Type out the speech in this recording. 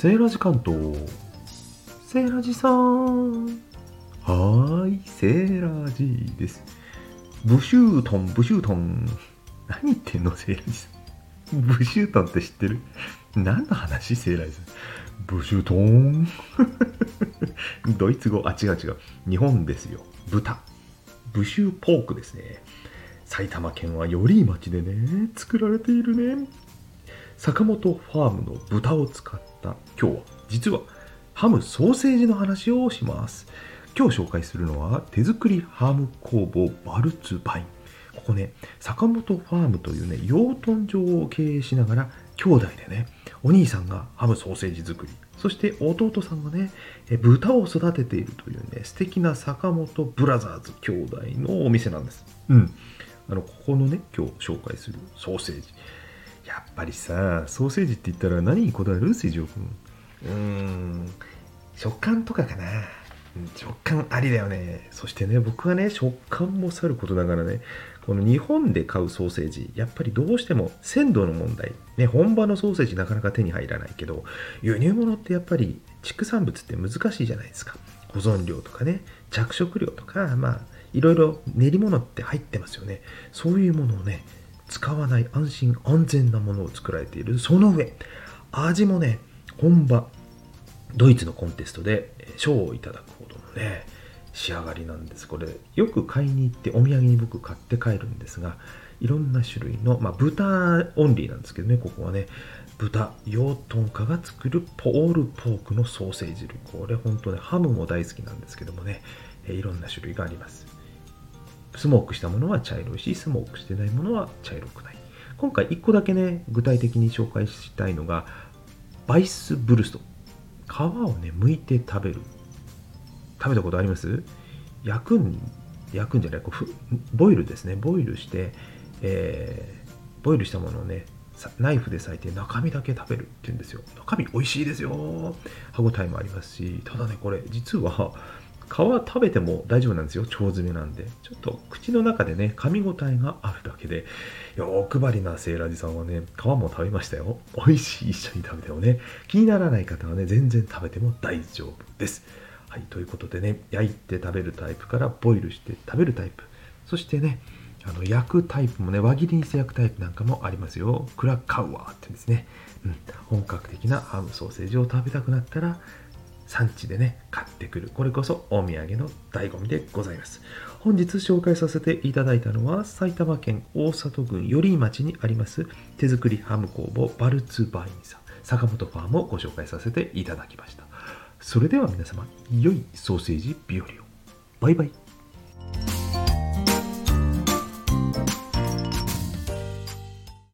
セーラジ関東。セーラジさん。はーい、セーラジです。ブシュートン、ブシュートン。何言ってんの、セーラジさん。ブシュートンって知ってる？何の話、セーラジさん。ブシュートン。ドイツ語、あ、違う違う。日本ですよ。豚。ブシューポークですね。埼玉県は寄居町でね、作られているね。坂本ファームの豚を使った今日は実はハムソーセージの話をします。今日紹介するのは手作りハム工房バルツバイン。ここね坂本ファームというね養豚場を経営しながら兄弟でねお兄さんがハムソーセージ作り。そして弟さんがね豚を育てているというね素敵な坂本ブラザーズ兄弟のお店なんです。うん。あのここのね今日紹介するソーセージ。やっぱりさ、ソーセージって言ったら何にこだわる？水上くん。うーん、食感とかかな。食感ありだよね。そしてね、僕はね、食感もさることながらね、この日本で買うソーセージ、やっぱりどうしても鮮度の問題。ね、本場のソーセージなかなか手に入らないけど、輸入物ってやっぱり畜産物って難しいじゃないですか。保存料とかね、着色料とか、まあ、いろいろ練り物って入ってますよね。そういうものをね、使わない安心安全なものを作られている。その上味もね本場ドイツのコンテストで賞をいただくほどのね仕上がりなんです。これよく買いに行ってお土産に僕買って帰るんですがいろんな種類の、まあ、豚オンリーなんですけどねここはね豚養豚家が作るポールポークのソーセージ類。これ本当ねハムも大好きなんですけどもねいろんな種類があります。スモークしたものは茶色いし、スモークしてないものは茶色くない。今回1個だけね、具体的に紹介したいのが、バイスブルスト。皮をね、剥いて食べる。食べたことあります？焼くん、焼くんじゃない、こうボイルですね。ボイルして、えー、ボイルしたものをね、ナイフで裂いて中身だけ食べるって言うんですよ。中身美味しいですよ。歯ごたえもありますし、ただね、これ実は皮食べても大丈夫なんですよ。腸詰めなんで。ちょっと口の中でね、噛み応えがあるだけで、欲張りなセーラジさんはね、皮も食べましたよ。美味しい、一緒に食べてもね。気にならない方はね、全然食べても大丈夫です。はい、ということでね、焼いて食べるタイプからボイルして食べるタイプ。そしてね、あの焼くタイプもね、輪切りにして焼くタイプなんかもありますよ。クラッカウアーってですね、うん、本格的なハムソーセージを食べたくなったら、産地でね、買ってくる。これこそお土産の醍醐味でございます。本日紹介させていただいたのは、埼玉県大里郡寄居町にあります手作りハム工房バルツバインさん、坂本ファームをご紹介させていただきました。それでは皆様、良いソーセージ日和を。バイバイ。